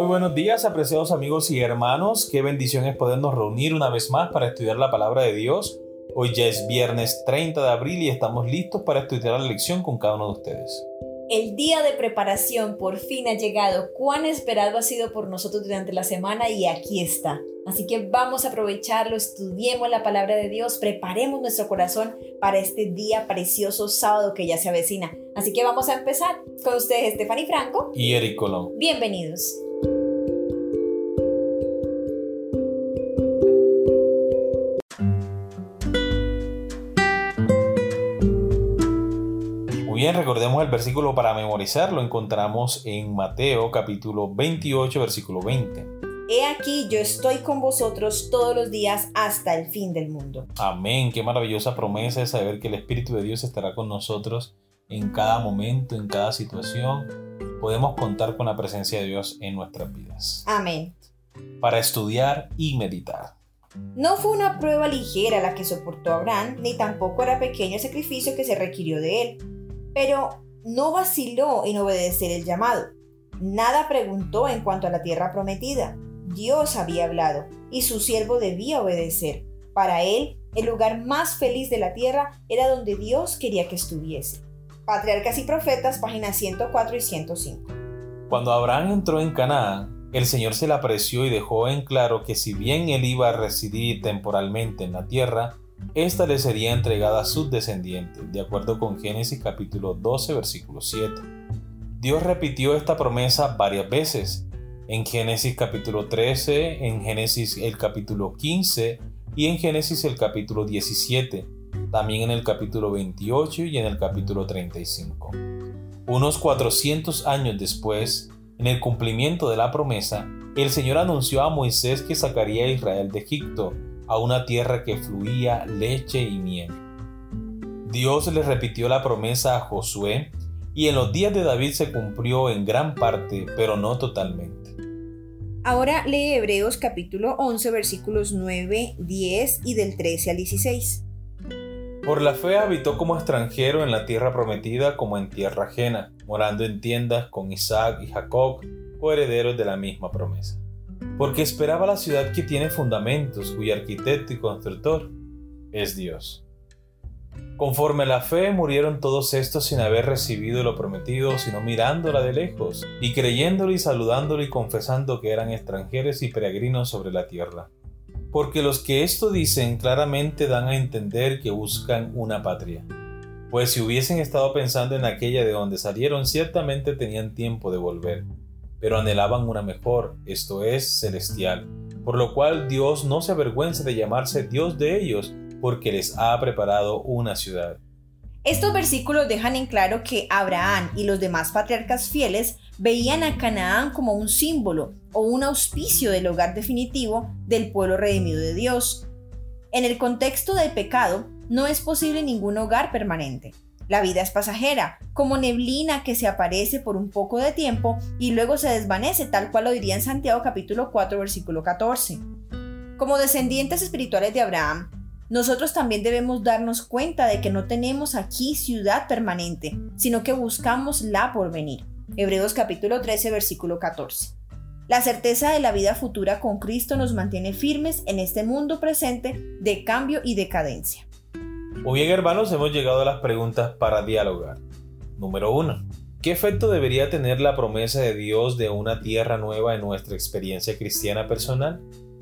Muy buenos días, apreciados amigos y hermanos. Qué bendición es podernos reunir una vez más para estudiar la palabra de Dios. Hoy ya es viernes 30 de abril y estamos listos para estudiar la lección con cada uno de ustedes. El día de preparación por fin ha llegado. Cuán esperado ha sido por nosotros durante la semana y aquí está. Así que vamos a aprovecharlo, estudiemos la palabra de Dios, preparemos nuestro corazón para este día precioso sábado que ya se avecina. Así que vamos a empezar con ustedes, Stephanie Franco y Eric Colón. Bienvenidos. Bien, recordemos el versículo para memorizar, lo encontramos en Mateo capítulo 28, versículo 20. He aquí yo estoy con vosotros todos los días hasta el fin del mundo. Amén, qué maravillosa promesa es saber que el Espíritu de Dios estará con nosotros en cada momento, en cada situación. Podemos contar con la presencia de Dios en nuestras vidas. Amén. Para estudiar y meditar. No fue una prueba ligera la que soportó Abraham, ni tampoco era pequeño el sacrificio que se requirió de él. Pero no vaciló en obedecer el llamado. Nada preguntó en cuanto a la tierra prometida. Dios había hablado y su siervo debía obedecer. Para él, el lugar más feliz de la tierra era donde Dios quería que estuviese. Patriarcas y Profetas, páginas 104 y 105. Cuando Abraham entró en Canaán, el Señor se le apreció y dejó en claro que si bien él iba a residir temporalmente en la tierra, ésta le sería entregada a sus descendientes, de acuerdo con Génesis capítulo 12, versículo 7. Dios repitió esta promesa varias veces, en Génesis capítulo 13, en Génesis el capítulo 15 y en Génesis el capítulo 17, también en el capítulo 28 y en el capítulo 35. Unos 400 años después, en el cumplimiento de la promesa, el Señor anunció a Moisés que sacaría a Israel de Egipto, a una tierra que fluía leche y miel. Dios le repitió la promesa a Josué y en los días de David se cumplió en gran parte, pero no totalmente. Ahora lee Hebreos capítulo 11 versículos 9, 10 y del 13 al 16. Por la fe habitó como extranjero en la tierra prometida como en tierra ajena, morando en tiendas con Isaac y Jacob, coherederos de la misma promesa. Porque esperaba la ciudad que tiene fundamentos, cuyo arquitecto y constructor es Dios. Conforme la fe murieron todos estos sin haber recibido lo prometido, sino mirándola de lejos, y creyéndolo y saludándolo y confesando que eran extranjeros y peregrinos sobre la tierra. Porque los que esto dicen claramente dan a entender que buscan una patria. Pues si hubiesen estado pensando en aquella de donde salieron, ciertamente tenían tiempo de volver, pero anhelaban una mejor, esto es, celestial, por lo cual Dios no se avergüenza de llamarse Dios de ellos, porque les ha preparado una ciudad. Estos versículos dejan en claro que Abraham y los demás patriarcas fieles veían a Canaán como un símbolo o un auspicio del hogar definitivo del pueblo redimido de Dios. En el contexto del pecado, no es posible ningún hogar permanente. La vida es pasajera, como neblina que se aparece por un poco de tiempo y luego se desvanece, tal cual lo diría en Santiago capítulo 4 versículo 14. Como descendientes espirituales de Abraham, nosotros también debemos darnos cuenta de que no tenemos aquí ciudad permanente, sino que buscamos la porvenir. Hebreos capítulo 13, versículo 14. La certeza de la vida futura con Cristo nos mantiene firmes en este mundo presente de cambio y decadencia. Muy bien hermanos, hemos llegado a las preguntas para dialogar. Número 1. ¿Qué efecto debería tener la promesa de Dios de una tierra nueva en nuestra experiencia cristiana personal?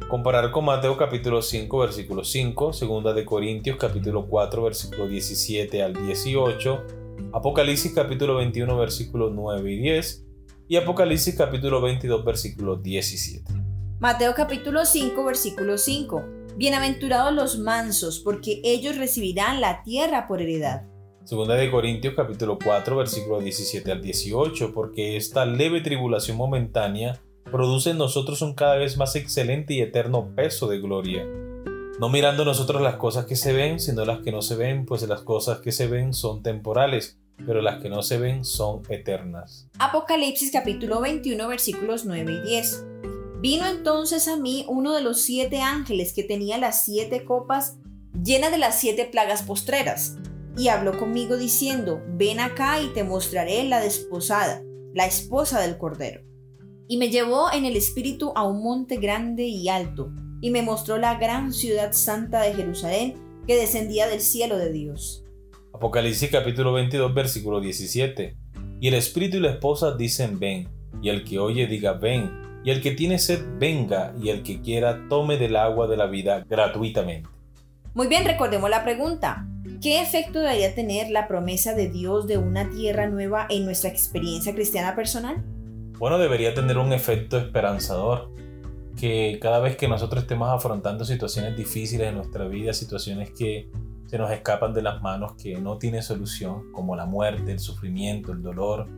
Comparar con Mateo capítulo 5 versículo 5, segunda de Corintios capítulo 4 versículo 17 al 18, Apocalipsis capítulo 21 versículos 9 y 10 y Apocalipsis capítulo 22 versículo 17. Mateo capítulo 5 versículo 5. Bienaventurados los mansos, porque ellos recibirán la tierra por heredad. Segunda de Corintios capítulo 4 versículo 17 al 18, porque esta leve tribulación momentánea produce en nosotros un cada vez más excelente y eterno peso de gloria. No mirando nosotros las cosas que se ven, sino las que no se ven, pues las cosas que se ven son temporales, pero las que no se ven son eternas. Apocalipsis capítulo 21 versículos 9 y 10. Vino entonces a mí uno de los siete ángeles que tenía las siete copas llenas de las siete plagas postreras, y habló conmigo diciendo, ven acá y te mostraré la desposada, la esposa del Cordero. Y me llevó en el espíritu a un monte grande y alto, y me mostró la gran ciudad santa de Jerusalén que descendía del cielo de Dios. Apocalipsis capítulo 22 versículo 17. Y el espíritu y la esposa dicen ven, y el que oye diga ven, y el que tiene sed venga, y el que quiera tome del agua de la vida gratuitamente. Muy bien, recordemos la pregunta. ¿Qué efecto debería tener la promesa de Dios de una tierra nueva en nuestra experiencia cristiana personal? Bueno, debería tener un efecto esperanzador, que cada vez que nosotros estemos afrontando situaciones difíciles en nuestra vida, situaciones que se nos escapan de las manos, que no tienen solución, como la muerte, el sufrimiento, el dolor,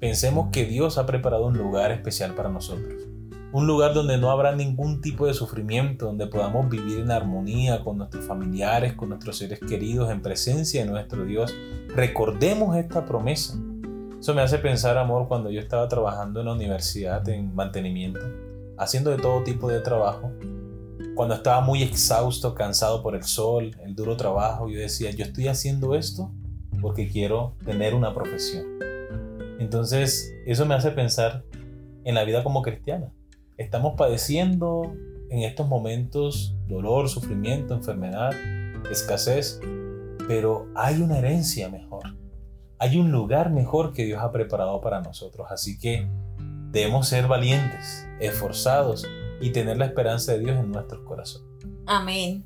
pensemos que Dios ha preparado un lugar especial para nosotros. Un lugar donde no habrá ningún tipo de sufrimiento, donde podamos vivir en armonía con nuestros familiares, con nuestros seres queridos, en presencia de nuestro Dios. Recordemos esta promesa eso me hace pensar, amor, cuando yo estaba trabajando en la universidad en mantenimiento, haciendo de todo tipo de trabajo. Cuando estaba muy exhausto, cansado por el sol, el duro trabajo, yo decía, yo estoy haciendo esto porque quiero tener una profesión. Entonces, eso me hace pensar en la vida como cristiana. Estamos padeciendo en estos momentos dolor, sufrimiento, enfermedad, escasez, pero hay una herencia mejor hay un lugar mejor que Dios ha preparado para nosotros. Así que debemos ser valientes, esforzados y tener la esperanza de Dios en nuestros corazones. Amén.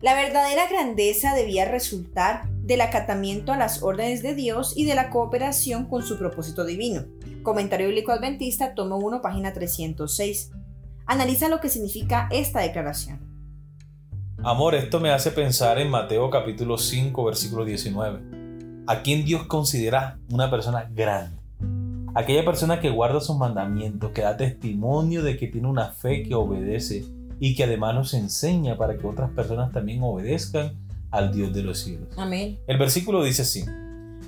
La verdadera grandeza debía resultar del acatamiento a las órdenes de Dios y de la cooperación con su propósito divino. Comentario Bíblico Adventista, tomo 1, página 306. Analiza lo que significa esta declaración. Amor, esto me hace pensar en Mateo capítulo 5, versículo 19 a quien Dios considera una persona grande. Aquella persona que guarda sus mandamientos, que da testimonio de que tiene una fe que obedece y que además nos enseña para que otras personas también obedezcan al Dios de los cielos. Amén. El versículo dice así.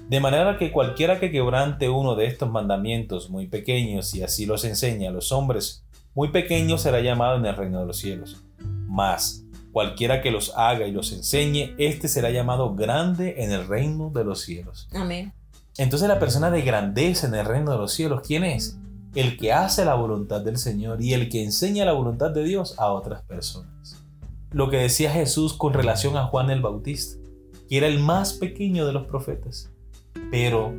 De manera que cualquiera que quebrante uno de estos mandamientos muy pequeños y así los enseña a los hombres, muy pequeño será llamado en el reino de los cielos. Mas Cualquiera que los haga y los enseñe, éste será llamado grande en el reino de los cielos. Amén. Entonces la persona de grandeza en el reino de los cielos, ¿quién es? El que hace la voluntad del Señor y el que enseña la voluntad de Dios a otras personas. Lo que decía Jesús con relación a Juan el Bautista, que era el más pequeño de los profetas, pero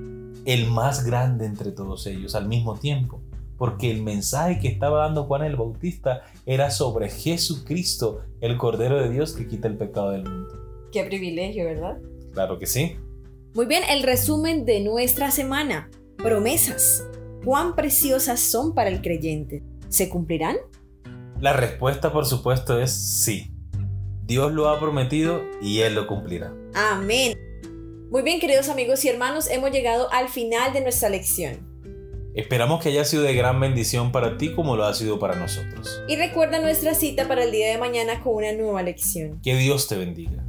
el más grande entre todos ellos al mismo tiempo porque el mensaje que estaba dando Juan el Bautista era sobre Jesucristo, el Cordero de Dios que quita el pecado del mundo. Qué privilegio, ¿verdad? Claro que sí. Muy bien, el resumen de nuestra semana. Promesas. ¿Cuán preciosas son para el creyente? ¿Se cumplirán? La respuesta, por supuesto, es sí. Dios lo ha prometido y Él lo cumplirá. Amén. Muy bien, queridos amigos y hermanos, hemos llegado al final de nuestra lección. Esperamos que haya sido de gran bendición para ti como lo ha sido para nosotros. Y recuerda nuestra cita para el día de mañana con una nueva lección. Que Dios te bendiga.